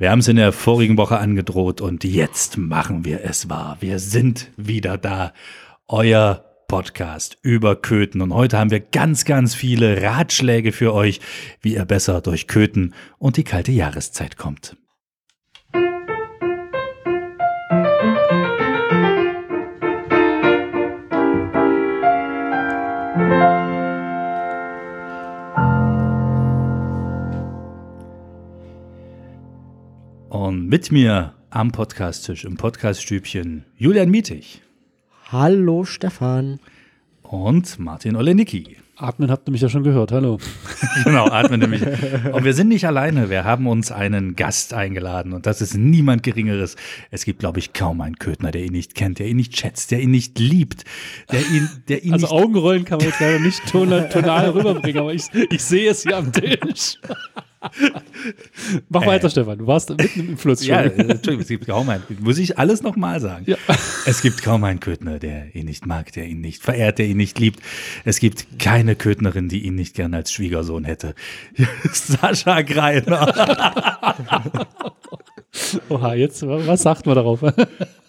Wir haben es in der vorigen Woche angedroht und jetzt machen wir es wahr. Wir sind wieder da. Euer Podcast über Köthen. Und heute haben wir ganz, ganz viele Ratschläge für euch, wie ihr besser durch Köthen und die kalte Jahreszeit kommt. Mit mir am Podcasttisch, im Podcaststübchen, Julian Mietig. Hallo Stefan. Und Martin Olenicki. Atmen habt ihr mich ja schon gehört, hallo. genau, atmen nämlich. Und wir sind nicht alleine, wir haben uns einen Gast eingeladen und das ist niemand Geringeres. Es gibt, glaube ich, kaum einen Köthner, der ihn nicht kennt, der ihn nicht schätzt, der ihn nicht liebt, der ihn, der ihn Also nicht Augenrollen kann man jetzt leider nicht tonal, tonal rüberbringen, aber ich, ich sehe es hier am Tisch. Mach weiter, Stefan. Du warst mitten im Fluss schon. Ja, äh, Entschuldigung, es gibt kaum einen. Muss ich alles nochmal sagen? Ja. Es gibt kaum einen Köthner, der ihn nicht mag, der ihn nicht verehrt, der ihn nicht liebt. Es gibt keine Köthnerin, die ihn nicht gern als Schwiegersohn hätte. Sascha Greiner. Oha, jetzt, was sagt man darauf?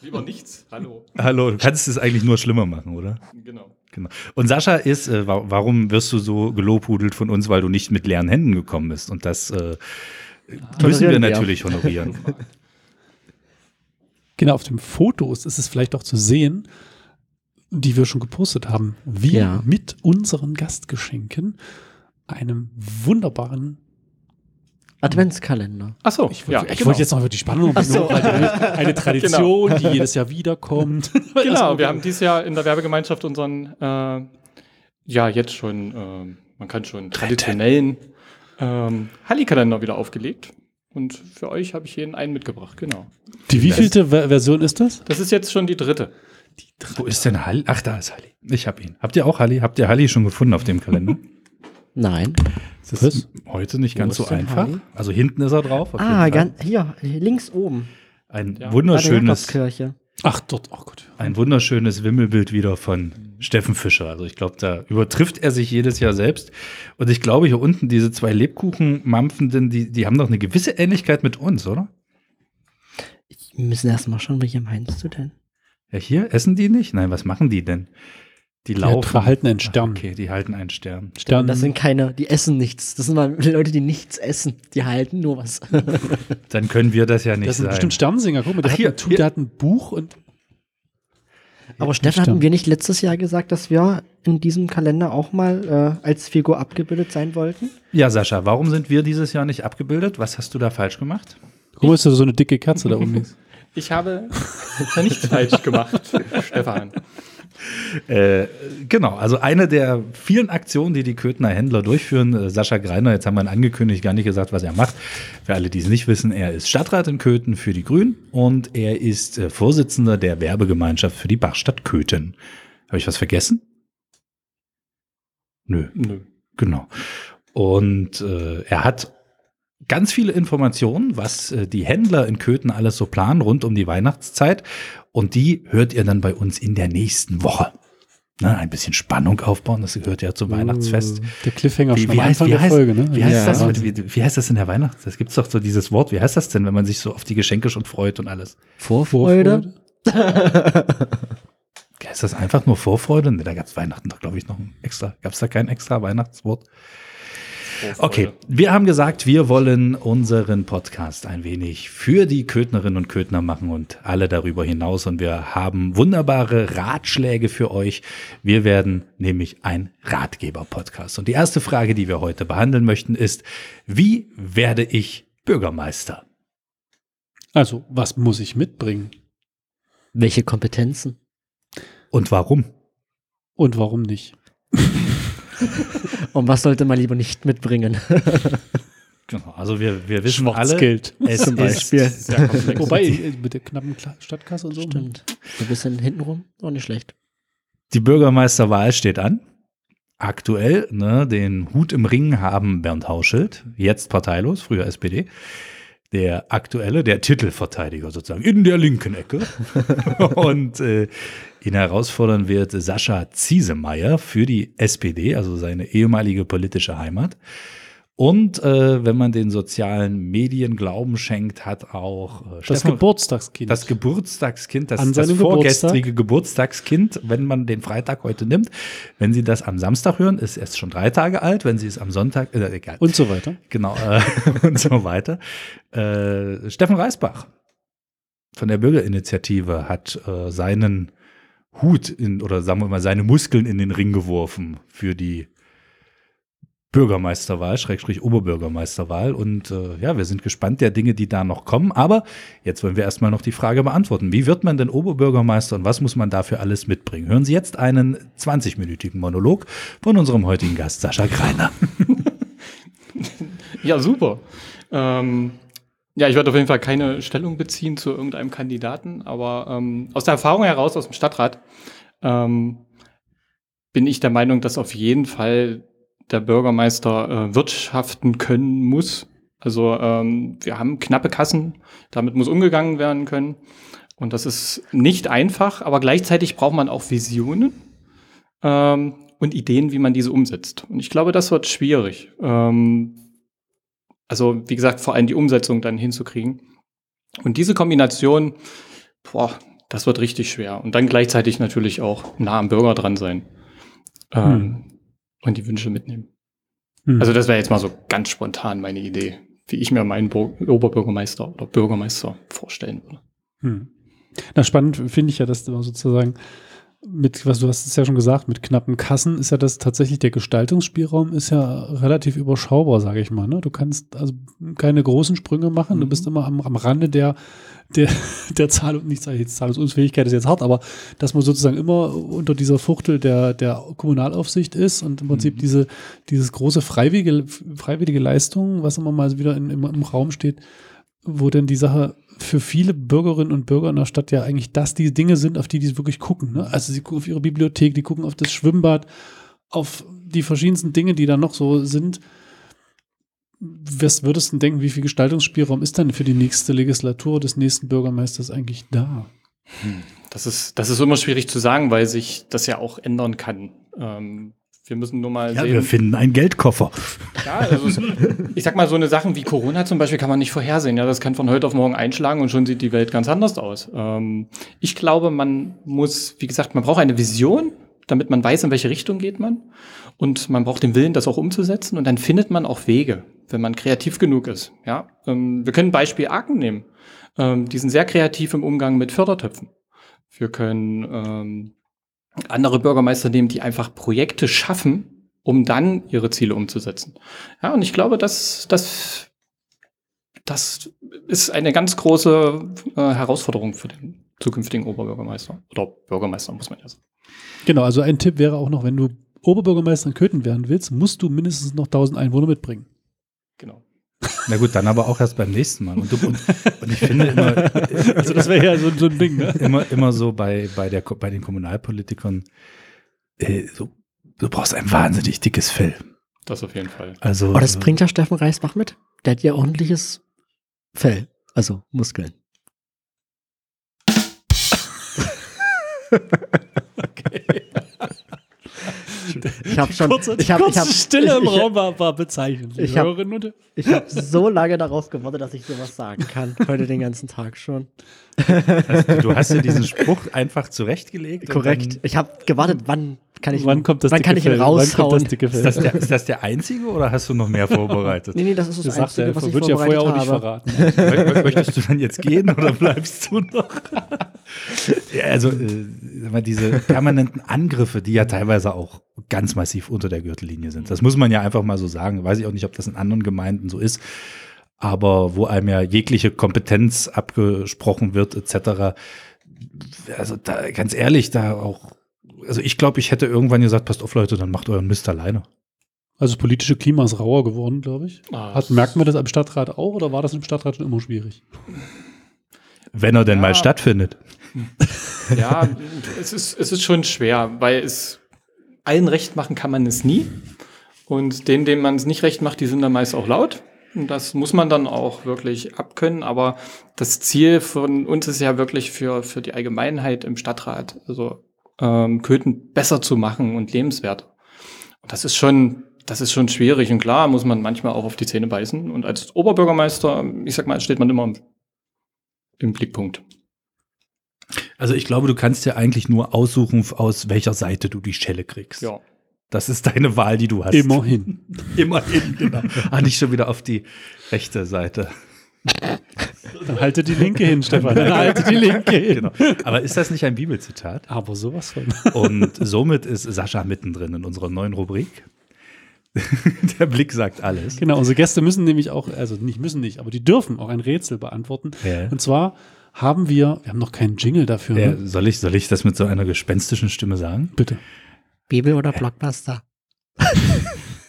Lieber nichts. Hallo. Hallo, du kannst es eigentlich nur schlimmer machen, oder? Genau. Und Sascha ist, äh, wa warum wirst du so gelobhudelt von uns, weil du nicht mit leeren Händen gekommen bist? Und das äh, müssen wir natürlich honorieren. Genau, auf den Fotos ist es vielleicht auch zu sehen, die wir schon gepostet haben. Wir Ja. mit unseren Gastgeschenken, einem wunderbaren Adventskalender. Achso, Ich, wollte- ich wollte jetzt noch über die Spannung Ach so. eine, eine Tradition, die jedes Jahr wiederkommt. Genau, wir haben dieses Jahr in der Werbegemeinschaft unseren, äh, ja, jetzt schon, äh, man kann schon traditionellen ähm, Halli-Kalender wieder aufgelegt. Und für euch habe ich hier einen mitgebracht, genau. Die wievielte Ver- Version ist das? Das ist jetzt schon die dritte. Wo ist denn Halli? Ach, da ist Halli. Ich habe ihn. Habt ihr auch Halli? Habt ihr Halli schon gefunden auf dem Kalender? Nein. Das ist heute nicht ganz so einfach. Also hinten ist er drauf. auf Ah, jeden Fall. ganz, hier, links oben. Ein Ja. wunderschönes. Ach, dort, oh Gott. ein wunderschönes Wimmelbild wieder von Steffen Fischer. Also ich glaube, da übertrifft er sich jedes Jahr selbst. Und ich glaube, hier unten diese zwei Lebkuchen-Mampfenden, die, die haben doch eine gewisse Ähnlichkeit mit uns, oder? Wir müssen erst mal schauen, welche meinst du denn? Ja, hier essen die nicht? Nein, was machen die denn? Die Die laufen. halten einen Stern. Okay, die halten einen Stern. Stern. Das sind keine, die essen nichts. Das sind mal Leute, die nichts essen. Die halten nur was. Dann können wir das ja nicht das sind sein. bestimmt Sternsinger. Guck mal, der, Ach, hat, hier, ein, der hat ein Buch und Aber Stefan, Stern. hatten wir nicht letztes Jahr gesagt, dass wir in diesem Kalender auch mal äh, als Figur abgebildet sein wollten? Ja, Sascha, warum sind wir dieses Jahr nicht abgebildet? Was hast du da falsch gemacht? guck mal, ist da so eine dicke Katze da oben. Ich habe da nichts falsch gemacht, Stefan. Äh, genau, also eine der vielen Aktionen, die die Köthner Händler durchführen. Äh, Sascha Greiner, jetzt haben wir ihn angekündigt, gar nicht gesagt, was er macht. Für alle, die es nicht wissen, er ist Stadtrat in Köthen für die Grünen und er ist äh, Vorsitzender der Werbegemeinschaft für die Bachstadt Köthen. Habe ich was vergessen? Nö. Nö. Genau. Und äh, er hat ganz viele Informationen, was äh, die Händler in Köthen alles so planen rund um die Weihnachtszeit. Und die hört ihr dann bei uns in der nächsten Woche. Ne, ein bisschen Spannung aufbauen, das gehört ja zum Weihnachtsfest. Der Cliffhanger Wie, schon wie, am heißt, Anfang wie, der heißt, Folge, ne? wie, heißt Ja. das, wie, wie heißt das in der Weihnachts? Das gibt's doch so dieses Wort. Wie heißt das denn, wenn man sich so auf die Geschenke schon freut und alles? Vorfreude? Ist das einfach nur Vorfreude? Ne, da gab's Weihnachten doch, glaube ich, noch ein extra. Gab's da kein extra Weihnachtswort? Okay, wir haben gesagt, wir wollen unseren Podcast ein wenig für die Köthnerinnen und Köthner machen und alle darüber hinaus. Und wir haben wunderbare Ratschläge für euch. Wir werden nämlich ein Ratgeber-Podcast. Und die erste Frage, die wir heute behandeln möchten, ist, wie werde ich Bürgermeister? Also, was muss ich mitbringen? Welche Kompetenzen? Und warum? Und warum nicht? Und was sollte man lieber nicht mitbringen? Genau, also wir, wir wissen alle, Schwarzgeld. es Zum Beispiel. ist Sehr komplex. Wobei, mit der knappen Stadtkasse und so. Stimmt. So ein bisschen hintenrum, auch nicht schlecht. Die Bürgermeisterwahl steht an. Aktuell, ne, den Hut im Ring haben Bernd Hauschild, jetzt parteilos, früher SPD. Der aktuelle, der Titelverteidiger sozusagen, in der linken Ecke. Und äh, ihn herausfordern wird Sascha Ziesemeyer für die SPD, also seine ehemalige politische Heimat. Und äh, wenn man den sozialen Medien Glauben schenkt, hat auch äh, Das Stefan- Geburtstagskind. das Geburtstagskind, das, das vorgestrige Geburtstagskind, wenn man den Freitag heute nimmt. Wenn Sie das am Samstag hören, ist es schon drei Tage alt. Wenn Sie es am Sonntag, äh, egal. und so weiter. Genau, äh, und so weiter. Äh, Steffen Reisbach von der Bürgerinitiative hat äh, seinen Hut in, oder sagen wir mal, seine Muskeln in den Ring geworfen für die Bürgermeisterwahl, Schrägstrich Oberbürgermeisterwahl. Und äh, ja, wir sind gespannt der Dinge, die da noch kommen. Aber jetzt wollen wir erstmal noch die Frage beantworten. Wie wird man denn Oberbürgermeister und was muss man dafür alles mitbringen? Hören Sie jetzt einen 20-minütigen Monolog von unserem heutigen Gast Sascha Greiner. Ja, super. Ähm, ja, ich werde auf jeden Fall keine Stellung beziehen zu irgendeinem Kandidaten, aber ähm, aus der Erfahrung heraus aus dem Stadtrat ähm, bin ich der Meinung, dass auf jeden Fall der Bürgermeister äh, wirtschaften können muss. Also ähm, wir haben knappe Kassen, damit muss umgegangen werden können. Und das ist nicht einfach, aber gleichzeitig braucht man auch Visionen ähm, und Ideen, wie man diese umsetzt. Und ich glaube, das wird schwierig. Ähm, also, wie gesagt, vor allem die Umsetzung dann hinzukriegen. Und diese Kombination, boah, das wird richtig schwer. Und dann gleichzeitig natürlich auch nah am Bürger dran sein. Ähm, Und die Wünsche mitnehmen. Hm. Also, das wäre jetzt mal so ganz spontan meine Idee, wie ich mir meinen Bur Oberbürgermeister oder Bürgermeister vorstellen würde. Hm. Na, spannend finde ich ja, dass du sozusagen mit, was du hast es ja schon gesagt, mit knappen Kassen ist ja das tatsächlich der Gestaltungsspielraum ist ja relativ überschaubar, sage ich mal. Ne? Du kannst also keine großen Sprünge machen, du bist immer am, am Rande der, der, der Zahlung, nicht jetzt Zahlungsunfähigkeit ist jetzt hart, aber dass man sozusagen immer unter dieser Fuchtel der, der Kommunalaufsicht ist und im Prinzip diese, dieses große freiwillige, freiwillige Leistung, was immer mal wieder in, im, im Raum steht, wo denn die Sache für viele Bürgerinnen und Bürger in der Stadt ja eigentlich das die Dinge sind, auf die die wirklich gucken. Ne? Also sie gucken auf ihre Bibliothek, die gucken auf das Schwimmbad, auf die verschiedensten Dinge, die da noch so sind. Was würdest du denken, wie viel Gestaltungsspielraum ist denn für die nächste Legislatur des nächsten Bürgermeisters eigentlich da? Das ist, das ist immer schwierig zu sagen, weil sich das ja auch ändern kann. Ähm, wir müssen nur mal Ja, sehen. wir finden einen Geldkoffer. Ja, also ich sag mal, so eine Sachen wie Corona zum Beispiel kann man nicht vorhersehen. Ja, das kann von heute auf morgen einschlagen und schon sieht die Welt ganz anders aus. Ähm, ich glaube, man muss, wie gesagt, man braucht eine Vision, damit man weiß, in welche Richtung geht man. Und man braucht den Willen, das auch umzusetzen. Und dann findet man auch Wege, wenn man kreativ genug ist. Ja, ähm, wir können Beispiel Aachen nehmen. Ähm, die sind sehr kreativ im Umgang mit Fördertöpfen. Wir können ähm, andere Bürgermeister nehmen, die einfach Projekte schaffen, um dann ihre Ziele umzusetzen. Ja, und ich glaube, das, das, das ist eine ganz große äh, Herausforderung für den zukünftigen Oberbürgermeister. Oder Bürgermeister, muss man ja sagen. Genau, also ein Tipp wäre auch noch, wenn du Oberbürgermeister in Köthen werden willst, musst du mindestens noch 1000 Einwohner mitbringen. Genau. Na gut, dann aber auch erst beim nächsten Mal. Und, du, und, und ich finde immer, Also das wäre ja so, so ein Ding, ne? immer, immer so bei, bei, der, bei den Kommunalpolitikern, äh, so, du brauchst ein wahnsinnig dickes Fell. Das auf jeden Fall. Also, Aber das bringt ja Steffen Reisbach mit. Der hat ja ordentliches Fell. Also Muskeln. Ich habe schon, Kurze, ich habe, ich kurze habe, Stille im ich, ich, Raum war, war bezeichnend. ich hab- Ich habe so lange darauf gewartet, dass ich sowas sagen kann. Heute den ganzen Tag schon. du hast dir diesen Spruch einfach zurechtgelegt. Korrekt. Ich habe gewartet, wann kann ich, wann kommt das wann kann ich ihn Fell? Wann kommt raushauen? das ist, das der, ist das der einzige oder hast du noch mehr vorbereitet? Nee, nee, das ist das, Das Einzige, was ich wird ja vorher auch vorbereitet nicht verraten. Mö- Möchtest du dann jetzt gehen oder bleibst du noch? ja, also, äh, diese permanenten Angriffe, die ja teilweise auch ganz massiv unter der Gürtellinie sind. Das muss man ja einfach mal so sagen. Weiß ich auch nicht, ob das in anderen Gemeinden so ist. Aber wo einem ja jegliche Kompetenz abgesprochen wird, etc. Also da, ganz ehrlich, da auch, also ich glaube, ich hätte irgendwann gesagt, passt auf, Leute, dann macht euren Mist alleine. Also das politische Klima ist rauer geworden, glaube ich. Ah, Hat, merkt man das am Stadtrat auch oder war das im Stadtrat schon immer schwierig? Wenn er denn Ja. mal stattfindet. Ja, es ist, es ist schon schwer, weil es allen recht machen kann man es nie. Und denen, denen man es nicht recht macht, die sind dann meist auch laut. Und das muss man dann auch wirklich abkönnen. Aber das Ziel von uns ist ja wirklich für, für die Allgemeinheit im Stadtrat, also ähm, Köthen besser zu machen und lebenswert. Und das ist schon, das ist schon schwierig und klar muss man manchmal auch auf die Zähne beißen. Und als Oberbürgermeister, ich sag mal, steht man immer im, im Blickpunkt. Also ich glaube, du kannst ja eigentlich nur aussuchen, aus welcher Seite du die Schelle kriegst. Ja. Das ist deine Wahl, die du hast. Immerhin. Immerhin, genau. Ah, nicht schon wieder auf die rechte Seite. Dann halte die linke hin, Stefan. Dann halte die linke hin. Genau. Aber ist das nicht ein Bibelzitat? Aber sowas von. Und somit ist Sascha mittendrin in unserer neuen Rubrik. Der Blick sagt alles. Genau, unsere Gäste müssen nämlich auch, also nicht müssen nicht, aber die dürfen auch ein Rätsel beantworten. Ja. Und zwar haben wir, wir haben noch keinen Jingle dafür. Ja, Ne? soll, ich, soll ich das mit so einer gespenstischen Stimme sagen? Bitte. Bibel oder Blockbuster?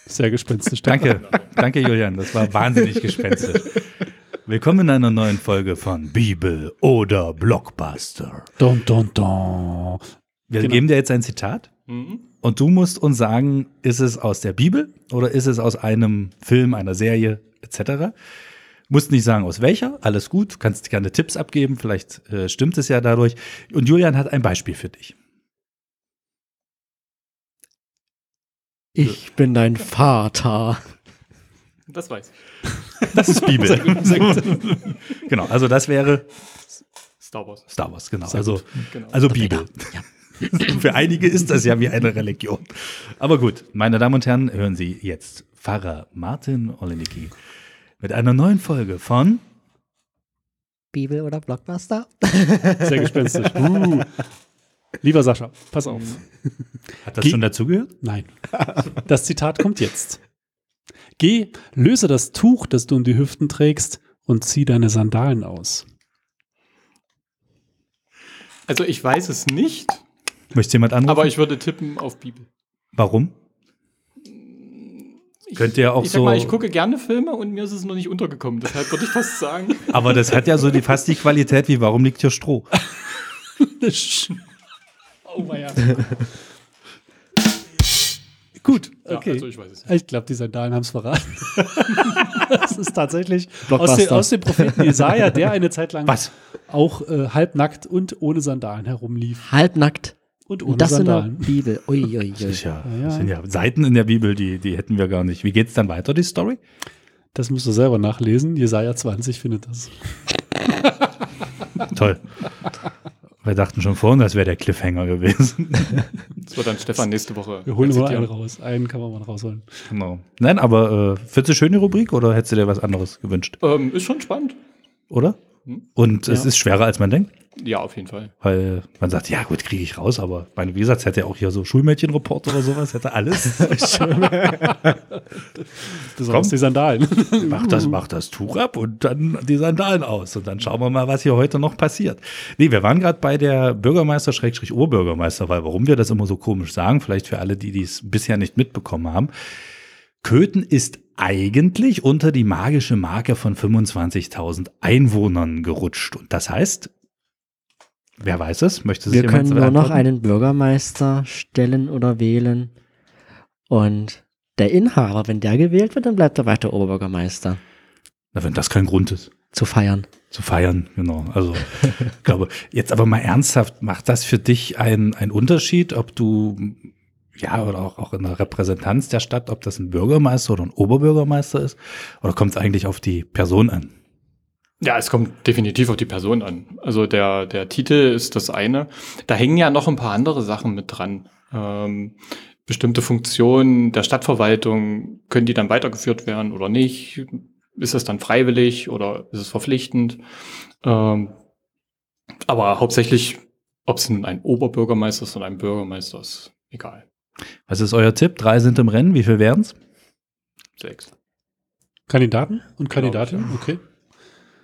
Sehr gespenstisch. Danke, danke Julian, das war wahnsinnig gespenstisch. Willkommen in einer neuen Folge von Bibel oder Blockbuster. Dun, dun, dun. Wir Genau. geben dir jetzt ein Zitat Mhm. und du musst uns sagen, ist es aus der Bibel oder ist es aus einem Film, einer Serie etc. Musst nicht sagen, aus welcher, alles gut, kannst gerne Tipps abgeben, vielleicht äh, stimmt es ja dadurch. Und Julian hat ein Beispiel für dich. Ich bin dein Vater. Das weiß ich. Das ist Bibel. genau, also das wäre Star Wars. Star Wars, genau. Sehr Also, Genau. also Bibel. Für einige ist das ja wie eine Religion. Aber gut, meine Damen und Herren, hören Sie jetzt Pfarrer Martin Olenicki mit einer neuen Folge von Bibel oder Blockbuster? Sehr gespenstisch. Uh. Lieber Sascha, pass auf. Hat das Ge- schon dazugehört? Nein. Das Zitat kommt jetzt. Geh, löse das Tuch, das du um die Hüften trägst, und zieh deine Sandalen aus. Also ich weiß es nicht, Möchte jemand anrufen? aber ich würde tippen auf Bibel. Warum? Ich, Könnte ja auch ich sag so- mal, ich gucke gerne Filme und mir ist es noch nicht untergekommen. Deshalb würde ich fast sagen. Aber das hat ja so die, fast die Qualität wie Warum liegt hier Stroh? oh ja. Gut, Ja, okay. also ich weiß es nicht. Ich glaube, die Sandalen haben es verraten. das ist tatsächlich aus, Blockbuster. dem- aus dem Propheten Jesaja, der eine Zeit lang Was? auch äh, halbnackt und ohne Sandalen herumlief. Halbnackt. Und ohne Und das in der Sandalen. Bibel. Ui, ui, ui. Das, ist ja, Ja, ja. das sind ja Seiten in der Bibel, die, die hätten wir gar nicht. Wie geht's dann weiter, die Story? Das müsst ihr selber nachlesen. Jesaja 20 findet das. Toll. Wir dachten schon vorhin, das wäre der Cliffhanger gewesen. Das wird dann Stefan nächste Woche. Wir holen zitieren. einen raus. Einen kann man mal rausholen. genau. Nein, aber äh, findest du schön die Rubrik oder hättest du dir was anderes gewünscht? Ähm, ist schon spannend. Oder? Hm. Und es Ja. ist schwerer, als man denkt. Ja, auf jeden Fall. Weil man sagt, ja gut, kriege ich raus, aber meine, es hätte ja auch hier so Schulmädchenreport oder sowas, hätte alles. Besonders die Sandalen. mach, das, mach das Tuch ab und dann die Sandalen aus. Und dann schauen wir mal, was hier heute noch passiert. Nee, wir waren gerade bei der Bürgermeister, Schrägstrich Oberbürgermeister, weil warum wir das immer so komisch sagen, vielleicht für alle, die dies bisher nicht mitbekommen haben. Köthen ist eigentlich unter die magische Marke von 25.000 Einwohnern gerutscht. Und das heißt, wer weiß es? Möchte sich Wir können nur noch einen Bürgermeister stellen oder wählen. Und der Inhaber, wenn der gewählt wird, dann bleibt er weiter Oberbürgermeister. Na, wenn das kein Grund ist. Zu feiern. Zu feiern, genau. Also, ich glaube, jetzt aber mal ernsthaft, macht das für dich einen Unterschied, ob du, ja, oder auch, auch in der Repräsentanz der Stadt, ob das ein Bürgermeister oder ein Oberbürgermeister ist? Oder kommt es eigentlich auf die Person an? Ja, es kommt definitiv auf die Person an. Also der, der Titel ist das eine. Da hängen ja noch ein paar andere Sachen mit dran. Ähm, bestimmte Funktionen der Stadtverwaltung, können die dann weitergeführt werden oder nicht? Ist es dann freiwillig oder ist es verpflichtend? Ähm, aber hauptsächlich, ob es nun ein Oberbürgermeister ist oder ein Bürgermeister ist, egal. Was ist euer Tipp? Drei sind im Rennen, wie viel wären's? Sechs. Kandidaten und Glaub ich, Kandidatin? Okay.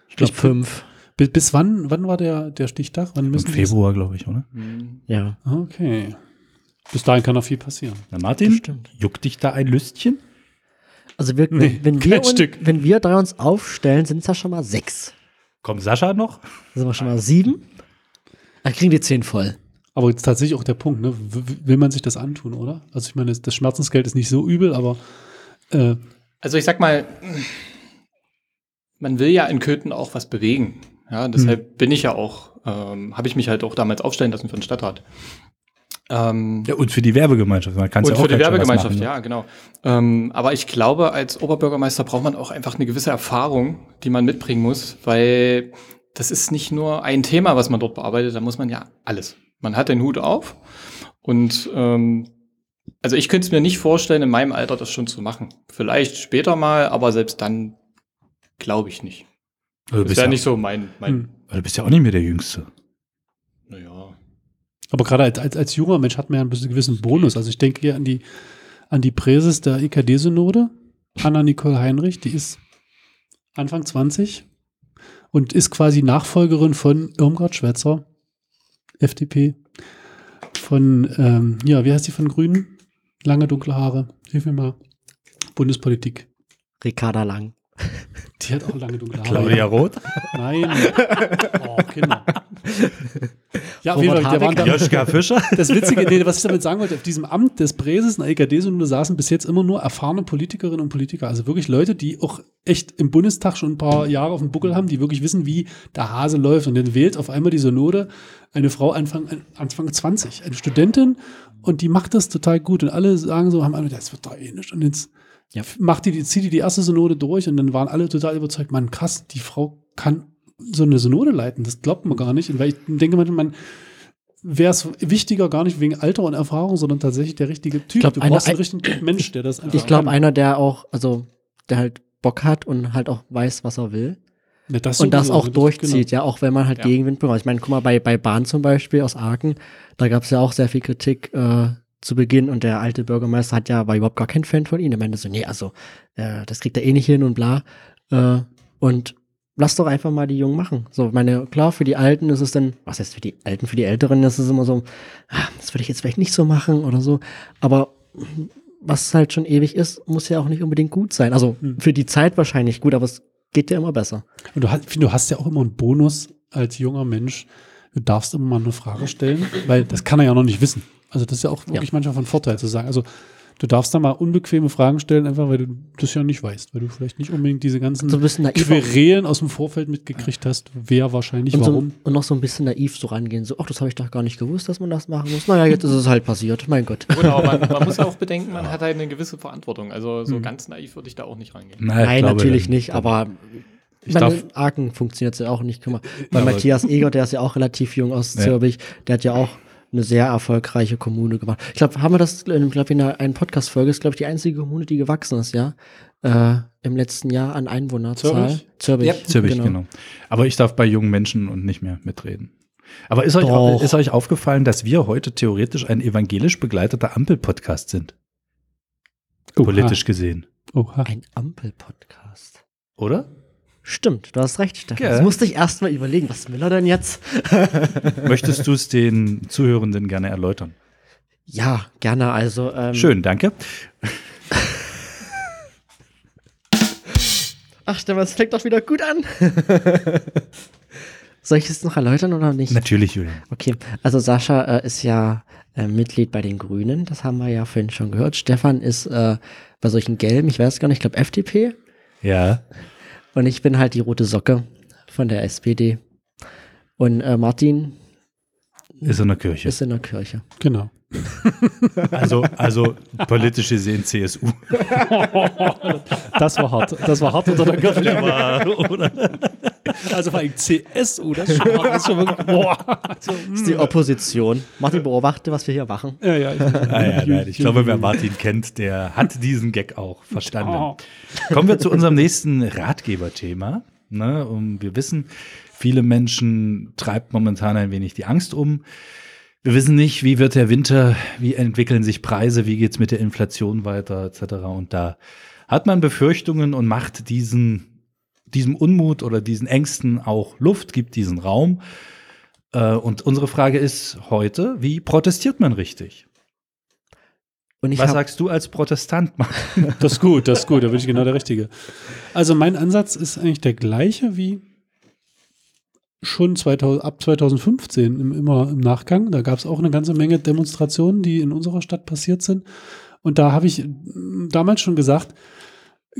Ich glaube fünf. Bis, bis wann, wann war der, der Stichtag? Wann Im müssen die- Februar, glaube ich, oder? Hm. Ja. Okay. Bis dahin kann noch viel passieren. Na, Martin, juckt dich da ein Lüstchen? Also wir, Nee, wenn, wir uns, wenn wir drei uns aufstellen, sind es ja schon mal sechs. Kommt Sascha noch? Dann sind wir schon mal sieben. Dann kriegen die zehn voll. Aber jetzt tatsächlich auch der Punkt, ne? Will man sich das antun, oder? Also ich meine, das Schmerzensgeld ist nicht so übel, aber äh, Also ich sag mal, man will ja in Köthen auch was bewegen. Ja, deshalb bin ich ja auch, ähm, habe ich mich halt auch damals aufstellen lassen für den Stadtrat. Ähm, Ja, und für die Werbegemeinschaft. Man kann und ja auch für die Werbegemeinschaft, machen, ne? ja, genau. Ähm, aber ich glaube, als Oberbürgermeister braucht man auch einfach eine gewisse Erfahrung, die man mitbringen muss, weil das ist nicht nur ein Thema, was man dort bearbeitet, da muss man ja alles. Man hat den Hut auf und ähm, also ich könnte es mir nicht vorstellen, in meinem Alter das schon zu machen. Vielleicht später mal, aber selbst dann glaube ich nicht. Also du, Das bist wäre ja, nicht so mein, mein Hm. du bist ja auch nicht mehr der Jüngste. naja. Aber gerade als, als, als junger Mensch hat man ja einen gewissen Bonus. Also ich denke hier an die, an die Präses der EKD-Synode, Anna Nicole Heinrich, die ist Anfang 20 und ist quasi Nachfolgerin von Irmgard Schwetzer, FDP, von, ähm, ja, wie heißt die von Grünen? Lange dunkle Haare, hilf mir mal. Bundespolitik. Ricarda Lang. Die hat auch lange dunkle Haare. Claudia Roth? Nein. Oh, Kinder. Ja, auf Robert jeden Fall, der Joschka Fischer? das Witzige, nee, was ich damit sagen wollte, auf diesem Amt des Präses in der EKD-Synode saßen bis jetzt immer nur erfahrene Politikerinnen und Politiker. Also wirklich Leute, die auch echt im Bundestag schon ein paar Jahre auf dem Buckel haben, die wirklich wissen, wie der Hase läuft. Und dann wählt auf einmal die Synode eine Frau Anfang, Anfang 20, eine Studentin, und die macht das total gut. Und alle sagen so, haben alle, das wird doch eh nicht. Und jetzt Ja. macht die, die, zieht die die erste Synode durch und dann waren alle total überzeugt, man, krass, die Frau kann so eine Synode leiten. Das glaubt man gar nicht. Und weil ich denke, man, man wäre es wichtiger gar nicht wegen Alter und Erfahrung, sondern tatsächlich der richtige Typ. glaub, du einer- brauchst einen richtigen Typ Mensch, der das einfach Ich glaube, einer, der auch, also, der halt Bock hat und halt auch weiß, was er will. Ja, das und das auch das- durchzieht, ja, auch wenn man halt Ja. Gegenwind bekommt. Ich meine, guck mal, bei, bei Bahn zum Beispiel aus Aachen, da gab es ja auch sehr viel Kritik äh, zu Beginn und der alte Bürgermeister hat ja, war überhaupt gar kein Fan von ihm. Der meinte so, nee, also, äh, das kriegt er eh nicht hin und bla. Äh, und lass doch einfach mal die Jungen machen. So, meine, klar, für die Alten ist es dann, was heißt für die Alten, für die Älteren ist es immer so, ah, das würde ich jetzt vielleicht nicht so machen oder so. Aber was halt schon ewig ist, muss ja auch nicht unbedingt gut sein. Also Hm. für die Zeit wahrscheinlich gut, aber es geht ja immer besser. Und du hast, du hast ja auch immer einen Bonus als junger Mensch. Du darfst immer mal eine Frage stellen, weil das kann er ja noch nicht wissen. Also das ist ja auch wirklich manchmal von Vorteil zu sagen. Also du darfst da mal unbequeme Fragen stellen, einfach weil du das ja nicht weißt, weil du vielleicht nicht unbedingt diese ganzen So ein bisschen naiv. Querelen aus dem Vorfeld mitgekriegt hast, wer wahrscheinlich Und, so, warum. und noch so ein bisschen naiv so rangehen. So, ach, das habe ich doch gar nicht gewusst, dass man das machen muss. Naja, jetzt ist es halt passiert. Mein Gott. Aber man, man muss ja auch bedenken, man hat halt eine gewisse Verantwortung. Also Hm. so ganz naiv würde ich da auch nicht rangehen. Na, Nein, natürlich dann- nicht, aber Ich bei darf- Arken funktioniert es ja auch nicht. Guck mal, bei Aber- Matthias Eger, der ist ja auch relativ jung aus Ja. Zürbich, der hat ja auch eine sehr erfolgreiche Kommune gemacht. Ich glaube, haben wir das, ich glaube, in einer Podcast-Folge ist, glaube ich, die einzige Kommune, die gewachsen ist, ja, äh, im letzten Jahr an Einwohnerzahl. Zürich? Zürbich. Ja, Zürich, genau. Aber ich darf bei jungen Menschen und nicht mehr mitreden. Aber ist euch, Doch. ist euch aufgefallen, dass wir heute theoretisch ein evangelisch begleiteter Ampel-Podcast sind? Politisch gesehen. Oha. Ein Ampel-Podcast. Oder? Stimmt, du hast recht, Stefan. Das musste ich erst mal überlegen, was will er denn jetzt? Möchtest du es den Zuhörenden gerne erläutern? Ja, gerne. Also, ähm, Schön, danke. Ach, Stefan, es fängt doch wieder gut an. Soll ich es noch erläutern oder nicht? Natürlich, Julian. Okay, also Sascha äh, ist ja äh, Mitglied bei den Grünen, das haben wir ja vorhin schon gehört. Stefan ist äh, bei solchen Gelben, ich weiß gar nicht, ich glaube FDP. Ja. Und ich bin halt die rote Socke von der SPD. Und äh, Martin Ist in der Kirche. ist in der Kirche. Genau. Also, also politisch gesehen CSU. Das war hart. Das war hart unter der Gürtel. Oder? Also vor allem CSU, das ist schon, das ist schon wirklich, boah. Das ist die Opposition. Martin, beobachte, was wir hier machen. ja, ja. Ich, Ah, ja, nein. Ich glaube, wer Martin kennt, der hat diesen Gag auch verstanden. Kommen wir zu unserem nächsten Ratgeberthema. Ne, und wir wissen, viele Menschen treibt momentan ein wenig die Angst um. Wir wissen nicht, wie wird der Winter, wie entwickeln sich Preise, wie geht's mit der Inflation weiter, etc. Und da hat man Befürchtungen und macht diesen, diesem Unmut oder diesen Ängsten auch Luft, gibt diesen Raum. Äh, Und unsere Frage ist heute, wie protestiert man richtig? Und ich Was sagst du als Protestant? Marc? Das ist gut, das ist gut, da bin ich genau der Richtige. Also mein Ansatz ist eigentlich der gleiche wie schon 2000, ab 2015 im, immer im Nachgang. Da gab es auch eine ganze Menge Demonstrationen, die in unserer Stadt passiert sind. Und da habe ich mm, damals schon gesagt,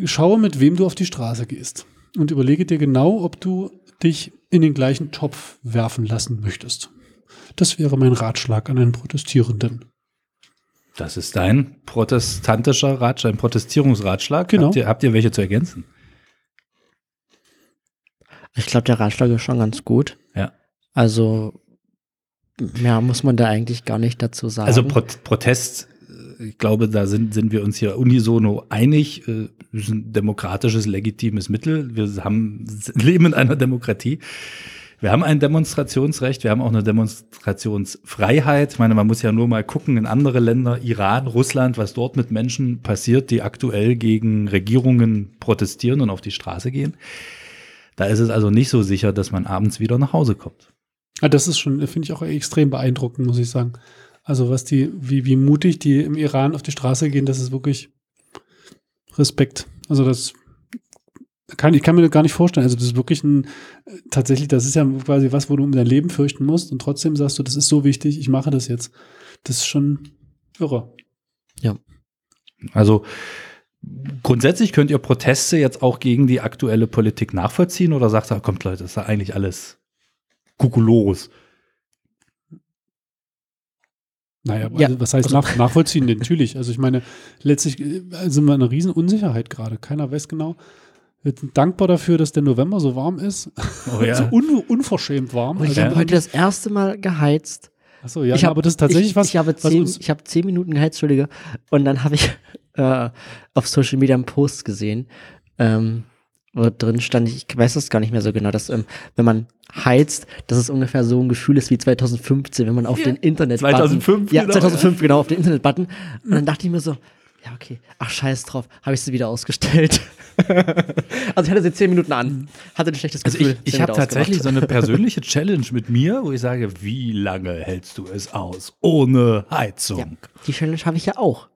schaue, mit wem du auf die Straße gehst. Und überlege dir genau, ob du dich in den gleichen Topf werfen lassen möchtest. Das wäre mein Ratschlag an einen Protestierenden. Das ist dein protestantischer Ratschlag, ein Protestierungsratschlag. Genau. Habt ihr, habt ihr welche zu ergänzen? Ich glaube, der Ratschlag ist schon ganz gut. Ja. Also, mehr muss man da eigentlich gar nicht dazu sagen. Also Pro Protest, äh, ich glaube, da sind, sind wir uns hier unisono einig. äh, ist ein demokratisches, legitimes Mittel. Wir haben, leben in einer Demokratie. Wir haben ein Demonstrationsrecht, wir haben auch eine Demonstrationsfreiheit. Ich meine, man muss ja nur mal gucken in andere Länder, Iran, Russland, was dort mit Menschen passiert, die aktuell gegen Regierungen protestieren und auf die Straße gehen. Da ist es also nicht so sicher, dass man abends wieder nach Hause kommt. Ah, das ist schon, finde ich auch extrem beeindruckend, muss ich sagen. Also was die, wie, wie mutig die im Iran auf die Straße gehen, das ist wirklich Respekt. Also das kann, ich kann mir das gar nicht vorstellen. Also das ist wirklich ein, tatsächlich, das ist ja quasi was, wo du um dein Leben fürchten musst und trotzdem sagst du, das ist so wichtig, ich mache das jetzt. Das ist schon irre. Also grundsätzlich könnt ihr Proteste jetzt auch gegen die aktuelle Politik nachvollziehen oder sagt ihr, kommt Leute, das ist ja eigentlich alles Kukulos. Naja, Ja, also was heißt also- nach, nachvollziehen? Natürlich. Also ich meine, letztlich äh, sind wir in einer riesen Unsicherheit gerade. Keiner weiß genau. Wir sind dankbar dafür, dass der November so warm ist. Oh ja. so un, unverschämt warm. Und ich Also, habe heute das erste Mal geheizt. Achso, ja, ich hab, aber das ist tatsächlich ich, was, Ich habe, was zehn, ich habe zehn Minuten geheizt, Entschuldige. Und dann habe ich äh, auf Social Media einen Post gesehen, ähm, wo drin stand, ich weiß das gar nicht mehr so genau, dass ähm, wenn man heizt, dass es ungefähr so ein Gefühl ist wie 2015, wenn man auf den Internet 2005, Ja, genau. 2005, genau, auf den Internet-Button. Und dann dachte ich mir so, ja, okay, ach, scheiß drauf, habe ich sie wieder ausgestellt. also ich hatte sie zehn Minuten an, hatte ein schlechtes Also Gefühl. ich, ich sie habe tatsächlich so eine persönliche Challenge mit mir, wo ich sage, wie lange hältst du es aus ohne Heizung? Ja, die Challenge habe ich ja auch.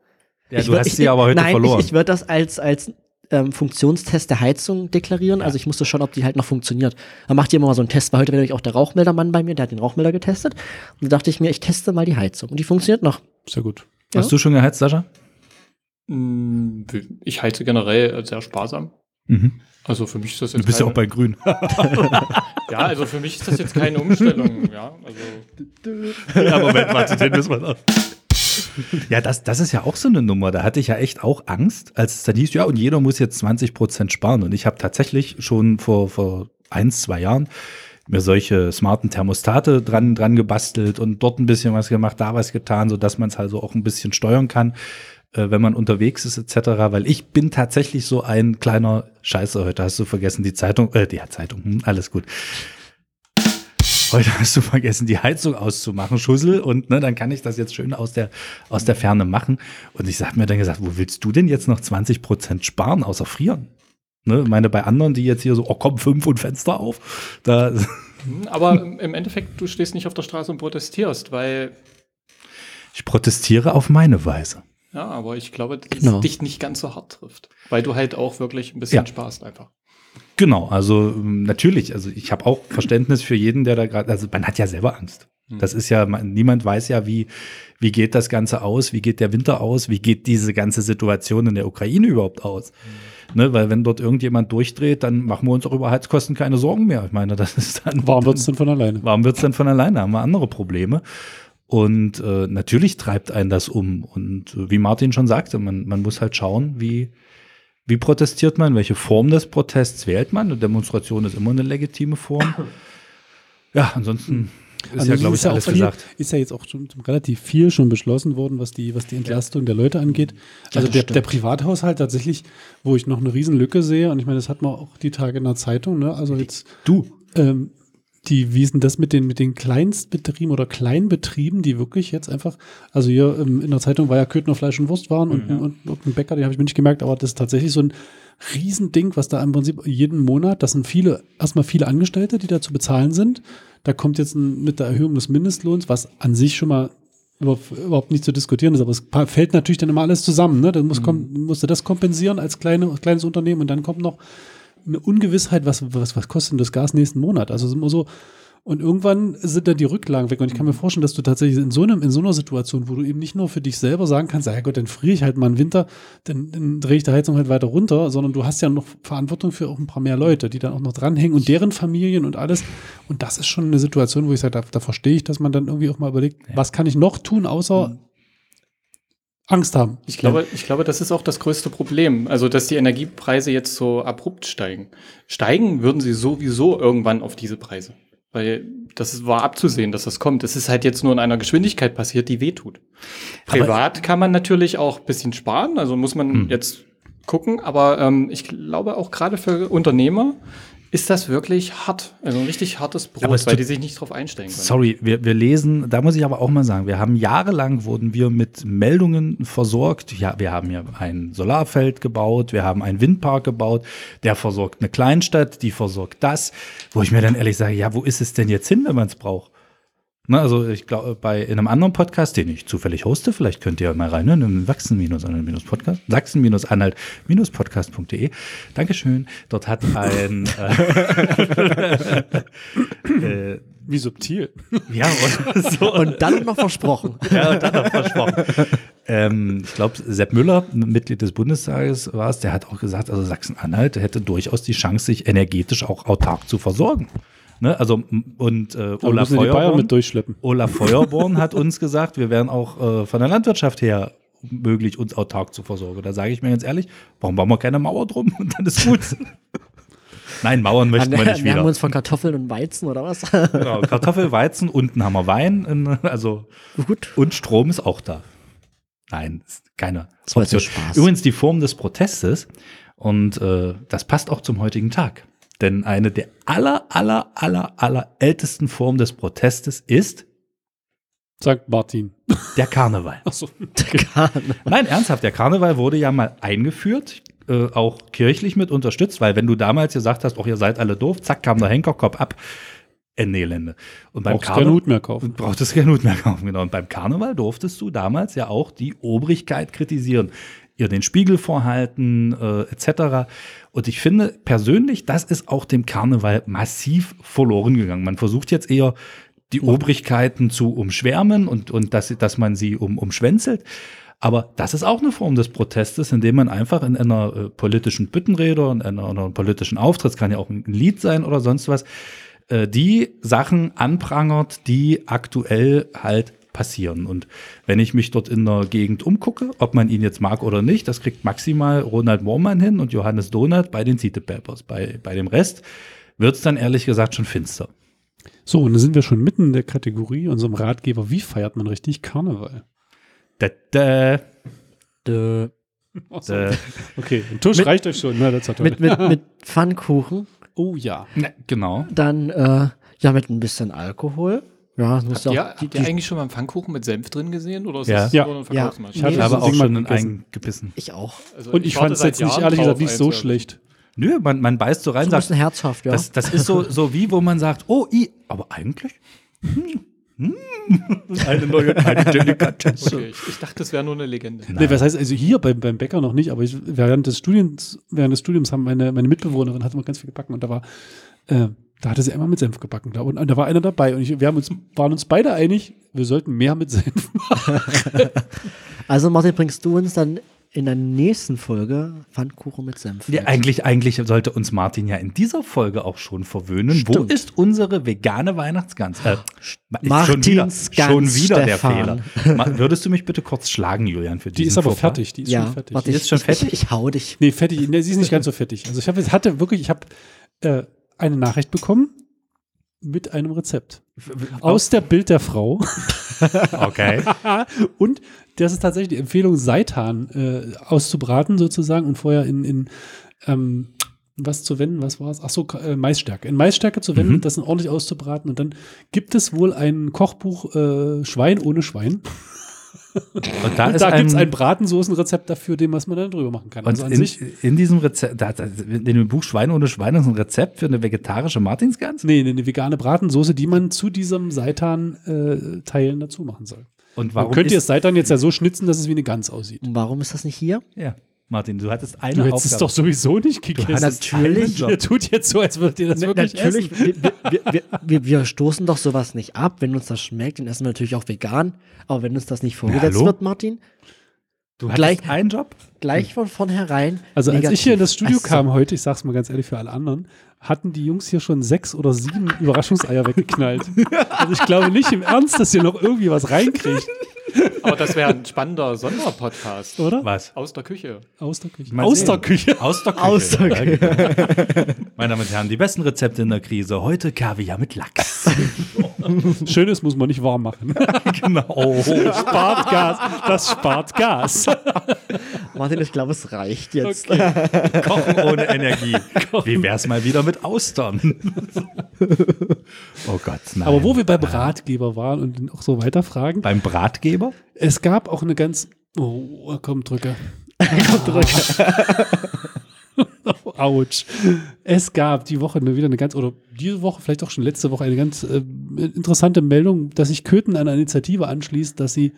Ja, Ich du würd- hast ich, sie aber heute nein, verloren. Ich, ich würde das als, als ähm, Funktionstest der Heizung deklarieren. Also ich musste schauen, ob die halt noch funktioniert. Dann macht ihr immer mal so einen Test, weil heute war nämlich auch der Rauchmeldermann bei mir, der hat den Rauchmelder getestet. Und da dachte ich mir, ich teste mal die Heizung. Und die funktioniert noch. sehr gut. Hast du schon geheizt, Sascha? Mm, Ich heize generell sehr sparsam. Mhm. Also für mich ist das Du jetzt bist ja auch keine, bei Grün. ja, also für mich ist das jetzt keine Umstellung, ja. Also ja, Moment, warte, den müssen wir noch. Ja, das, das ist ja auch so eine Nummer. Da hatte ich ja echt auch Angst, als es dann hieß, ja, und jeder muss jetzt 20 Prozent sparen. Und ich habe tatsächlich schon vor, vor eins, zwei Jahren mir solche smarten Thermostate dran, dran gebastelt und dort ein bisschen was gemacht, da was getan, sodass man es also auch ein bisschen steuern kann, äh, wenn man unterwegs ist, etc. Weil ich bin tatsächlich so ein kleiner Scheiße, heute hast du vergessen, die Zeitung, äh, die Zeitung, hm, alles gut. Heute hast du vergessen, die Heizung auszumachen, Schussel, und ne, dann kann ich das jetzt schön aus der, aus der Ferne machen. Und ich habe mir dann gesagt, wo willst du denn jetzt noch 20 Prozent sparen, außer frieren? Ne, meine, bei anderen, die jetzt hier so, oh komm, fünf und Fenster auf, da, Hm, Aber im im Endeffekt, du stehst nicht auf der Straße und protestierst, weil, ich protestiere auf meine Weise. Ja, aber ich glaube, dass Genau. es dich nicht ganz so hart trifft. Weil du halt auch wirklich ein bisschen Ja. sparst einfach. Genau, also ähm, natürlich, also ich habe auch Verständnis für jeden, der da gerade, also man hat ja selber Angst. Das ist ja, man, niemand weiß ja, wie, wie geht das Ganze aus, wie geht der Winter aus, wie geht diese ganze Situation in der Ukraine überhaupt aus. Ne, weil wenn dort irgendjemand durchdreht, dann machen wir uns auch über Heizkosten keine Sorgen mehr. Ich meine, das ist dann Warm wird es dann von alleine. Warum wird's denn von alleine? Haben wir andere Probleme. Und äh, natürlich treibt einen das um. Und äh, wie Martin schon sagte, man, man muss halt schauen, wie, wie protestiert man, welche Form des Protests wählt man. Eine Demonstration ist immer eine legitime Form. Ja, ansonsten ist Also ja, glaube ich, ja alles viel, gesagt. Ist ja jetzt auch schon relativ viel schon beschlossen worden, was die, was die Entlastung der Leute angeht. Also das der, der Privathaushalt tatsächlich, wo ich noch eine Riesenlücke sehe, und ich meine, das hat man auch die Tage in der Zeitung, ne? Also jetzt Du, ähm, die, wie ist denn das mit den, mit den Kleinstbetrieben oder Kleinbetrieben, die wirklich jetzt einfach, also hier ähm, in der Zeitung war ja Köthner Fleisch und Wurstwaren und, und, und ein Bäcker, den habe ich mir nicht gemerkt, aber das ist tatsächlich so ein Riesending, was da im Prinzip jeden Monat, das sind viele, erstmal viele Angestellte, die da zu bezahlen sind. Da kommt jetzt ein, mit der Erhöhung des Mindestlohns, was an sich schon mal über, überhaupt nicht zu diskutieren ist, aber es fällt natürlich dann immer alles zusammen. Ne? Dann muss, kom, musst du das kompensieren als kleine, kleines Unternehmen und dann kommt noch eine Ungewissheit, was, was, was kostet denn das Gas nächsten Monat? Also immer so, Und irgendwann sind dann die Rücklagen weg. Und ich kann mir vorstellen, dass du tatsächlich in so, einem, in so einer Situation, wo du eben nicht nur für dich selber sagen kannst, ja Gott, dann friere ich halt mal im Winter, dann, dann drehe ich die Heizung halt weiter runter, sondern du hast ja noch Verantwortung für auch ein paar mehr Leute, die dann auch noch dranhängen und deren Familien und alles. Und das ist schon eine Situation, wo ich sage, da, da verstehe ich, dass man dann irgendwie auch mal überlegt, was kann ich noch tun, außer Angst haben. Ich glaube, ich glaube, das ist auch das größte Problem. Also, dass die Energiepreise jetzt so abrupt steigen. Steigen würden sie sowieso irgendwann auf diese Preise. Weil das war abzusehen, dass das kommt. Es ist halt jetzt nur in einer Geschwindigkeit passiert, die wehtut. Privat kann man natürlich auch ein bisschen sparen, also muss man Hm. jetzt gucken, aber ähm, ich glaube auch gerade für Unternehmer ist das wirklich hart. Also ein richtig hartes Brot, weil die sich nicht drauf einstellen können. Sorry, wir, wir lesen, da muss ich aber auch mal sagen, wir haben jahrelang wurden wir mit Meldungen versorgt. Ja, wir haben ja ein Solarfeld gebaut, wir haben einen Windpark gebaut, der versorgt eine Kleinstadt, die versorgt das, wo ich mir dann ehrlich sage, ja, wo ist es denn jetzt hin, wenn man es braucht? Na, also ich glaube, bei in einem anderen Podcast, den ich zufällig hoste, vielleicht könnt ihr mal reinhören, im Sachsen-Anhalt-Podcast, Sachsen-Anhalt-Podcast.de. Dankeschön. Dort hat ein äh, äh, Wie subtil. ja, und so. Und dann noch versprochen. Ja, und dann noch versprochen. ähm, ich glaube, Sepp Müller, Mitglied des Bundestages war es, der hat auch gesagt, also Sachsen-Anhalt hätte durchaus die Chance, sich energetisch auch autark zu versorgen. Ne? Also, und äh, Olaf wir Feuerborn. Olaf Feuerborn hat uns gesagt, wir wären auch äh, von der Landwirtschaft her möglich, uns autark zu versorgen. Da sage ich mir ganz ehrlich, warum bauen wir keine Mauer drum und dann ist gut. Nein, Mauern möchten wir nicht wir wieder. uns von Kartoffeln und Weizen oder was? Genau, Kartoffel, Weizen, unten haben wir Wein, in, also Gut. und Strom ist auch da. Nein, keine Das war Spaß. Übrigens die Form des Protestes und äh, das passt auch zum heutigen Tag. Denn eine der aller, aller, aller, aller ältesten Formen des Protestes ist Sagt Martin. der Karneval. Achso. Nein, ernsthaft, der Karneval wurde ja mal eingeführt, äh, auch kirchlich mit unterstützt, weil wenn du damals gesagt hast, auch ihr seid alle doof, zack, kam der Henkerkopf ab, Ende Gelände. Und beim Brauchst Karneval Hut mehr kaufen. brauchtest keinen Hut mehr kaufen, genau. Und beim Karneval durftest du damals ja auch die Obrigkeit kritisieren, ihr den Spiegel vorhalten, äh, etc. Und ich finde persönlich, das ist auch dem Karneval massiv verloren gegangen. Man versucht jetzt eher die Obrigkeiten zu umschwärmen und, und dass, dass man sie um, umschwänzelt. Aber das ist auch eine Form des Protestes, indem man einfach in einer äh, politischen Büttenrede und einer, einer politischen Auftritt, kann ja auch ein Lied sein oder sonst was, äh, die Sachen anprangert, die aktuell halt passieren. Und wenn ich mich dort in der Gegend umgucke, ob man ihn jetzt mag oder nicht, das kriegt maximal Ronald Moormann hin und Johannes Donat bei den City Papers. Bei, bei dem Rest wird es dann ehrlich gesagt schon finster. So, und dann sind wir schon mitten in der Kategorie, unserem Ratgeber, wie feiert man richtig Karneval? Da, da, Dö. Achso. da. Okay, ein Tusch Mit- reicht euch schon. Na, das hat Mit, mit, mit Pfannkuchen, oh ja. Ne, genau. dann äh, ja mit ein bisschen Alkohol. Ja, das muss Habt ihr, ja auch. habt ihr eigentlich schon mal einen Pfannkuchen mit Senf drin gesehen? Oder ist Ja. das Ja. nur eine Ja. Ich Ich Nee, habe das auch schon einen gebissen. ich auch. Also Und ich, warte fand es jetzt nicht ehrlich gesagt nicht so schlecht. Nö, man, man beißt so rein, So ein sagt, bisschen herzhaft, ja. das, das ist so, so wie, wo man sagt, oh, i, aber eigentlich? Hm, hm, eine neue, eine Delikatesse. Okay, ich, ich dachte, das wäre nur eine Legende. Nee, was heißt, also hier beim, beim Bäcker noch nicht, aber ich, während, des Studiums, während des Studiums haben meine, meine Mitbewohnerin hat immer ganz viel gebacken und da war, äh, da hatte sie einmal mit Senf gebacken. Da, und, und da war einer dabei und ich, wir haben uns, waren uns beide einig, wir sollten mehr mit Senf machen. Also Martin, bringst du uns dann in der nächsten Folge Pfannkuchen mit Senf? Ja, eigentlich, eigentlich sollte uns Martin ja in dieser Folge auch schon verwöhnen. Wo Stimmt. ist unsere vegane Weihnachtsgans? Äh, ist Martins schon wieder, Gans, schon wieder der Stefan. Fehler. Ma- Würdest du mich bitte kurz schlagen, Julian, für Die diesen ist aber Fauxpas? fertig, die ist ja, schon fertig. warte, Die ich, ist schon ich, fertig? Ich, ich hau dich. Nee, fertig. Nee, sie ist nicht ganz so fertig. Also ich habe hatte wirklich, ich habe äh, eine Nachricht bekommen mit einem Rezept aus der Bild der Frau. Okay. und das ist tatsächlich die Empfehlung, Seitan äh, auszubraten sozusagen und vorher in, in ähm, was zu wenden, was war es? Ach so, äh, Maisstärke. In Maisstärke zu wenden Mhm. und das dann ordentlich auszubraten. Und dann gibt es wohl ein Kochbuch äh, Schwein ohne Schwein. Und da Und da gibt es ein, ein Bratensoßenrezept dafür, dem was man dann drüber machen kann. und Also an in, sich. in diesem Rezept, da, da, in dem Buch Schwein ohne Schwein ist ein Rezept für eine vegetarische Martinsgans. Nee, nee, eine vegane Bratensoße, die man zu diesem Seitan-Teilen dazu machen soll. Und Man warum könnte ist, das Seitan jetzt ja so schnitzen, dass es wie eine Gans aussieht. Und warum ist das nicht hier? ja. Martin, du hattest eine Du hättest es Aufgabe. doch sowieso nicht gegessen. natürlich. Ihr tut jetzt so, als würdet ihr das Na- wirklich natürlich, essen. wir, wir, wir, wir, stoßen doch sowas nicht ab. Wenn uns das schmeckt, dann essen wir natürlich auch vegan. Aber wenn uns das nicht vorgesetzt hallo? wird, Martin, du hattest gleich- einen Job? gleich von vornherein. Also als negativ. ich hier in das Studio Also, kam heute, ich sag's mal ganz ehrlich für alle anderen, hatten die Jungs hier schon sechs oder sieben Überraschungseier weggeknallt. Also ich glaube nicht im Ernst, dass ihr noch irgendwie was reinkriegt, Aber das wäre ein spannender Sonderpodcast. oder? Was? Aus der Küche. Aus der Küche. Mal Aus sehen. der Küche. Aus der Küche. Aus der Ja, genau. Meine Damen und Herren, die besten Rezepte in der Krise. Heute Kaviar mit Lachs. Schönes muss man nicht warm machen. genau. spart Gas. Das spart Gas. Martin, ich glaube, es reicht jetzt. Kochen ohne Energie. Wie wär's mal wieder mit Austern? oh Gott, nein. Aber wo wir beim Ratgeber waren und auch so weiter fragen, Beim Bratgeber? es gab auch eine ganz. Oh, komm, drücke. Autsch. Es gab die Woche eine, wieder eine ganz, oder diese Woche, vielleicht auch schon letzte Woche, eine ganz äh, interessante Meldung, dass sich Köthen einer Initiative anschließt, dass sie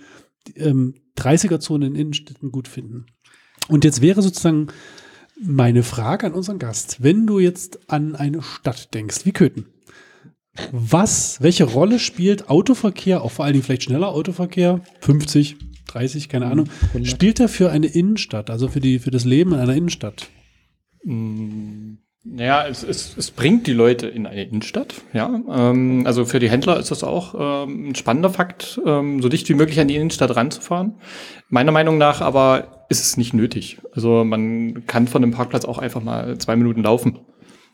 ähm, 30er-Zonen in Innenstädten gut finden. Und jetzt wäre sozusagen meine Frage an unseren Gast, wenn du jetzt an eine Stadt denkst, wie Köthen, was, welche Rolle spielt Autoverkehr, auch vor allen Dingen vielleicht schneller Autoverkehr, 50, 30, keine Ahnung, 100. spielt er für eine Innenstadt, also für, die, für das Leben in einer Innenstadt? Mm, Naja, es, es, es bringt die Leute in eine Innenstadt. Ja, ähm, also für die Händler ist das auch ähm, ein spannender Fakt, ähm, so dicht wie möglich an die Innenstadt ranzufahren. Meiner Meinung nach aber ist es nicht nötig. Also man kann von dem Parkplatz auch einfach mal zwei Minuten laufen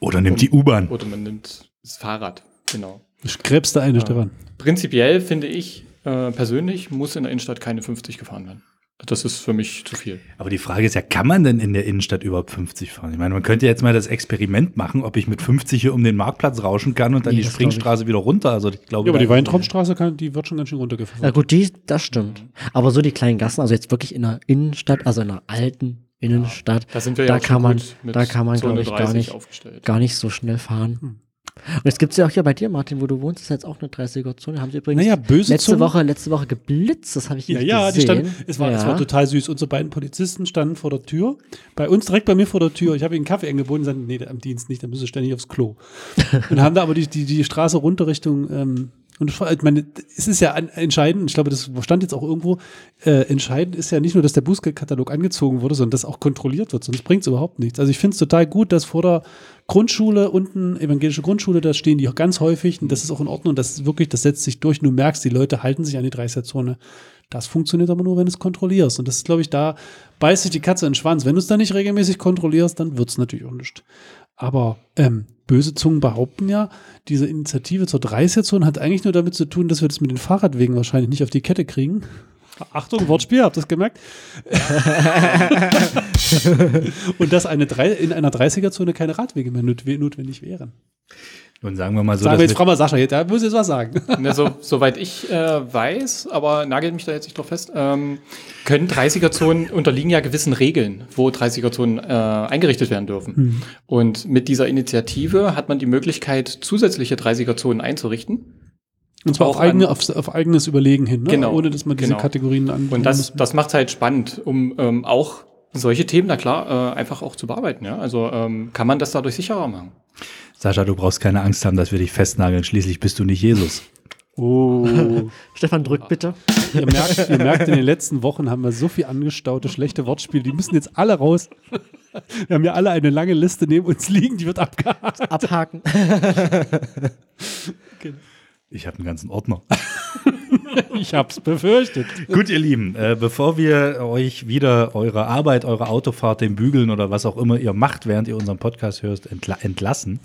Oder nimmt die U-Bahn. oder man nimmt das Fahrrad. Genau. Gräbst du eine, Stefan? Prinzipiell finde ich äh, persönlich muss in der Innenstadt keine 50 gefahren werden. Das ist für mich zu viel. Aber die Frage ist ja, kann man denn in der Innenstadt überhaupt 50 fahren? Ich meine, man könnte jetzt mal das Experiment machen, ob ich mit 50 hier um den Marktplatz rauschen kann und dann Nee, die Springstraße wieder runter. Also ich glaube, Ja, aber die Weintraubstraße, kann, die wird schon ganz schön runtergefahren. Ja gut, die, das stimmt. Aber so die kleinen Gassen, also jetzt wirklich in einer Innenstadt, also in einer alten Innenstadt, Da sind wir Da ja kann man- da kann man, Zone glaub ich, gar 30 nicht- aufgestellt. gar nicht so schnell fahren. Hm. Und jetzt gibt es ja auch hier bei dir, Martin, wo du wohnst, ist jetzt auch eine 30er-Zone. Haben sie übrigens Naja, böse letzte Woche, letzte Woche geblitzt, das habe ich Ja, ja, gesehen. standen, es war, es ja. war total süß. Unsere beiden Polizisten standen vor der Tür. Bei uns direkt bei mir vor der Tür. Ich habe ihnen einen Kaffee angeboten und sagten, nee, am Dienst nicht, da müssen sie ständig aufs Klo. und haben da aber die, die, die Straße runter Richtung, ähm, und ich meine, es ist ja entscheidend, ich glaube, das stand jetzt auch irgendwo, äh, entscheidend ist ja nicht nur, dass der Bußgeldkatalog angezogen wurde, sondern dass auch kontrolliert wird, sonst bringt es überhaupt nichts. Also ich finde es total gut, dass vor der Grundschule unten, evangelische Grundschule, da stehen die auch ganz häufig und das ist auch in Ordnung und das ist wirklich, das setzt sich durch und du merkst, die Leute halten sich an die 30er-Zone. Das funktioniert aber nur, wenn du es kontrollierst. Und das ist, glaube ich, da beißt sich die Katze in den Schwanz. Wenn du es dann nicht regelmäßig kontrollierst, dann wird es natürlich auch nicht. Aber ähm, böse Zungen behaupten ja, diese Initiative zur 30er-Zone hat eigentlich nur damit zu tun, dass wir das mit den Fahrradwegen wahrscheinlich nicht auf die Kette kriegen. Achtung, Wortspiel, habt ihr das gemerkt? Und dass eine drei, in einer 30er-Zone keine Radwege mehr notwe- notwendig wären. Und sagen wir mal so, Sagen wir jetzt, frag mal Sascha, jetzt, da muss jetzt was sagen. Ne, so, soweit ich äh, weiß, aber nagelt mich da jetzt nicht drauf fest, ähm, können 30er-Zonen unterliegen ja gewissen Regeln, wo 30er-Zonen äh, eingerichtet werden dürfen. Hm. Und mit dieser Initiative hat man die Möglichkeit, zusätzliche 30er-Zonen einzurichten. Und zwar Auch auf, eigene, an- auf, auf eigenes Überlegen hin, ne? Genau, ohne dass man diese genau. Kategorien an. Und das, das macht es halt spannend, um ähm, auch solche Themen, na klar, äh, einfach auch zu bearbeiten. Ja? Also ähm, kann man das dadurch sicherer machen. Sascha, du brauchst keine Angst haben, dass wir dich festnageln. Schließlich bist du nicht Jesus. Oh. Stefan, drück bitte. ihr, merkt, ihr merkt, in den letzten Wochen haben wir so viel angestaute, schlechte Wortspiele. Die müssen jetzt alle raus. Wir haben ja alle eine lange Liste neben uns liegen, die wird abgehakt. Abhaken. Ich habe einen ganzen Ordner. Ich hab's befürchtet. Gut, ihr Lieben, äh, bevor wir euch wieder eure Arbeit, eure Autofahrt, den Bügeln oder was auch immer ihr macht, während ihr unseren Podcast hört, entla entlassen,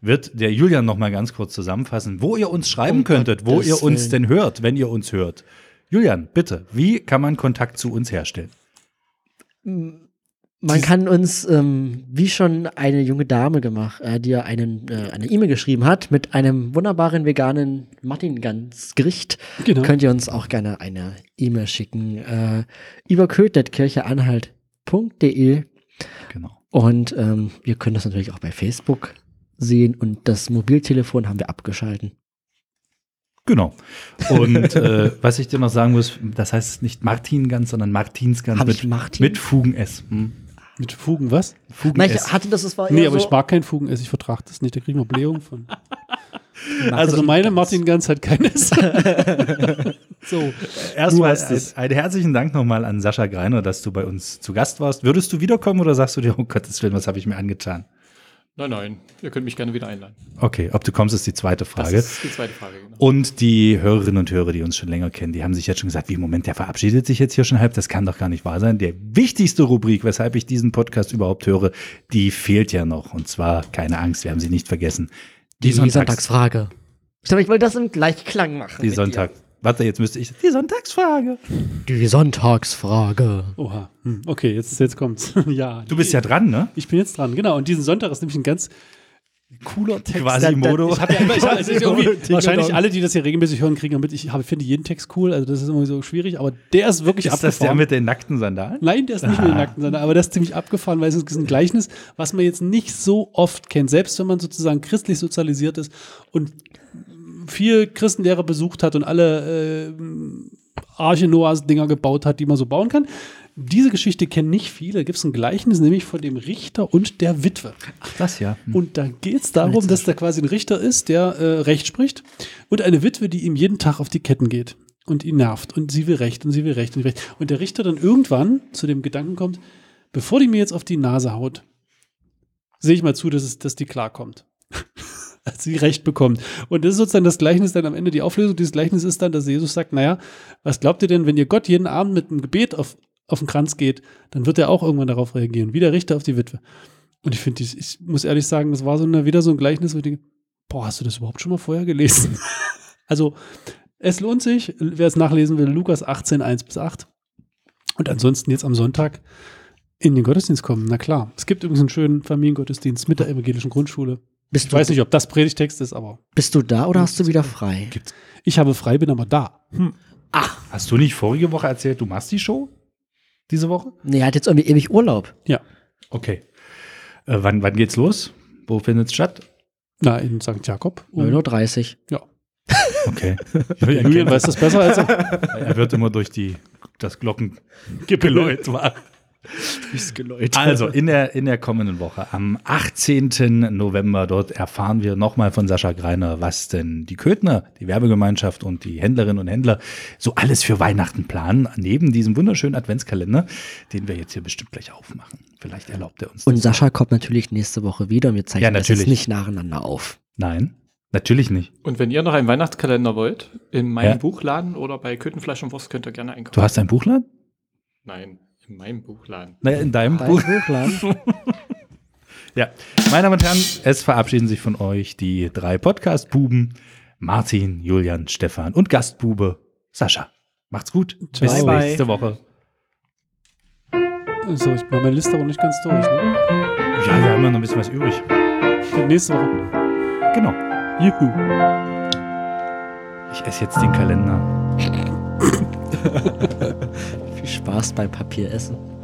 wird der Julian noch mal ganz kurz zusammenfassen, wo ihr uns schreiben Um könntet, wo ihr uns denn hört, wenn ihr uns hört. Julian, bitte, wie kann man Kontakt zu uns herstellen? Man kann uns, ähm, wie schon eine junge Dame gemacht, äh, die ja einen, äh, eine E-Mail geschrieben hat mit einem wunderbaren veganen Martin-Gans-Gericht, Genau. könnt ihr uns auch gerne eine E-Mail schicken äh, über kötnetkircheanhalt.de Genau. und ähm, ihr könnt das natürlich auch bei Facebook sehen und das Mobiltelefon haben wir abgeschalten. Genau. Und äh, was ich dir noch sagen muss, das heißt nicht Martin ganz, sondern Martinsgans Hab mit, Martin? mit Fugen S. Hm? Mit Fugen, was? Fugen Nein, ich essen. hatte das, es war Nee, aber so, ich mag keinen Fugeness, ich vertrage das nicht, da kriegen wir Blähung von. also Also meine Martin Ganz hat keines. so, Erstmal einen herzlichen Dank nochmal an Sascha Greiner, dass du bei uns zu Gast warst. Würdest du wiederkommen oder sagst du dir, oh Gottes Willen, was habe ich mir angetan? Nein, nein, ihr könnt mich gerne wieder einladen. Okay, ob du kommst, ist die zweite Das Frage. ist die zweite Frage. Genau. Und die Hörerinnen und Hörer, die uns schon länger kennen, die haben sich jetzt schon gesagt, wie Moment, der verabschiedet sich jetzt hier schon halb, das kann doch gar nicht wahr sein. Der wichtigste Rubrik, weshalb ich diesen Podcast überhaupt höre, die fehlt ja noch. Und zwar, keine Angst, wir haben sie nicht vergessen. die, Sonntags- Sonntagsfrage. Ich glaube, ich wollte das im Gleichklang machen. Die Sonntag. Warte, jetzt müsste ich. Die Sonntagsfrage. Die Sonntagsfrage. oha. Hm, Okay, jetzt, jetzt kommt's. ja. Du bist ja dran, ne? Ich bin jetzt dran, genau. Und diesen Sonntag ist nämlich ein ganz cooler Text. Quasimodo. Ich habe ja immer, ich hab, also irgendwie, wahrscheinlich alle, die das hier regelmäßig hören, kriegen damit. Ich habe, finde jeden Text cool, also das ist immer so schwierig, aber der ist wirklich Ist das der abgefahren. mit den nackten Sandalen? Nein, der ist nicht mit den Nackten, sondern aber das ist ziemlich abgefahren, weil es ist ein Gleichnis, was man jetzt nicht so oft kennt, selbst wenn man sozusagen christlich sozialisiert ist und viel Christenlehrer besucht hat und alle äh, Arche Noahs Dinger gebaut hat, die man so bauen kann. Diese Geschichte kennen nicht viele. Da gibt es ein Gleichnis, nämlich von dem Richter und der Witwe. Ach, das ja. Und da geht es darum, dass da quasi ein Richter ist, der äh, Recht spricht und eine Witwe, die ihm jeden Tag auf die Ketten geht und ihn nervt und sie will Recht und sie will Recht und Recht. Und der Richter dann irgendwann zu dem Gedanken kommt, bevor die mir jetzt auf die Nase haut, sehe ich mal zu, dass, es, dass die klarkommt. Sie Recht bekommt. Und das ist sozusagen das Gleichnis dann am Ende, die Auflösung dieses Gleichnisses ist dann, dass Jesus sagt, naja, was glaubt ihr denn, wenn ihr Gott jeden Abend mit einem Gebet auf, auf den Kranz geht, dann wird er auch irgendwann darauf reagieren, wie der Richter auf die Witwe. Und ich finde, ich muss ehrlich sagen, das war so eine, wieder so ein Gleichnis, wo ich denke, boah, hast du das überhaupt schon mal vorher gelesen? also, es lohnt sich, wer es nachlesen will, Lukas 18, 1 bis 8. Und ansonsten jetzt am Sonntag in den Gottesdienst kommen. Na klar. Es gibt übrigens einen schönen Familiengottesdienst mit der evangelischen Grundschule. Bist Ich du, weiß nicht, ob das Predigtext ist, aber bist du da oder hast du wieder frei? ich habe frei, bin aber da. Hm. Hast du nicht vorige Woche erzählt, du machst die Show? Diese Woche? Nee, er hat jetzt irgendwie ewig Urlaub. Ja. Okay. Äh, wann, wann geht's los? Wo findet es statt? Na, in St. Jakob. Um, 9.30 ja. Okay. Julian weiß das besser als er. er wird immer durch die, das Glockengeläut wach. Uhr. Also in der, in der kommenden Woche, am 18. November, dort erfahren wir nochmal von Sascha Greiner, was denn die Köthner, die Werbegemeinschaft und die Händlerinnen und Händler so alles für Weihnachten planen, neben diesem wunderschönen Adventskalender, den wir jetzt hier bestimmt gleich aufmachen. Vielleicht erlaubt er uns das. Und Sascha kommt natürlich nächste Woche wieder und wir zeichnen Ja, das jetzt natürlich. nicht nacheinander auf. Nein, natürlich nicht. Und wenn ihr noch einen Weihnachtskalender wollt, in meinem Ja. Buchladen oder bei Köthenfleisch und Wurst könnt ihr gerne einkaufen. Du hast einen Buchladen? Nein, in meinem Buchladen. Naja, in deinem Buch. Buchladen. Ja, meine Damen und Herren, es verabschieden sich von euch die drei Podcast-Buben, Martin, Julian, Stefan und Gastbube Sascha. Macht's gut. Bis Ciao. Bye, bye. nächste Woche. So, ich mache meine Liste aber nicht ganz durch. Ne? Ja, wir haben ja noch ein bisschen was übrig. Nächste Woche. Genau. Juhu. Ich esse jetzt den Kalender. Viel Spaß beim Papieressen.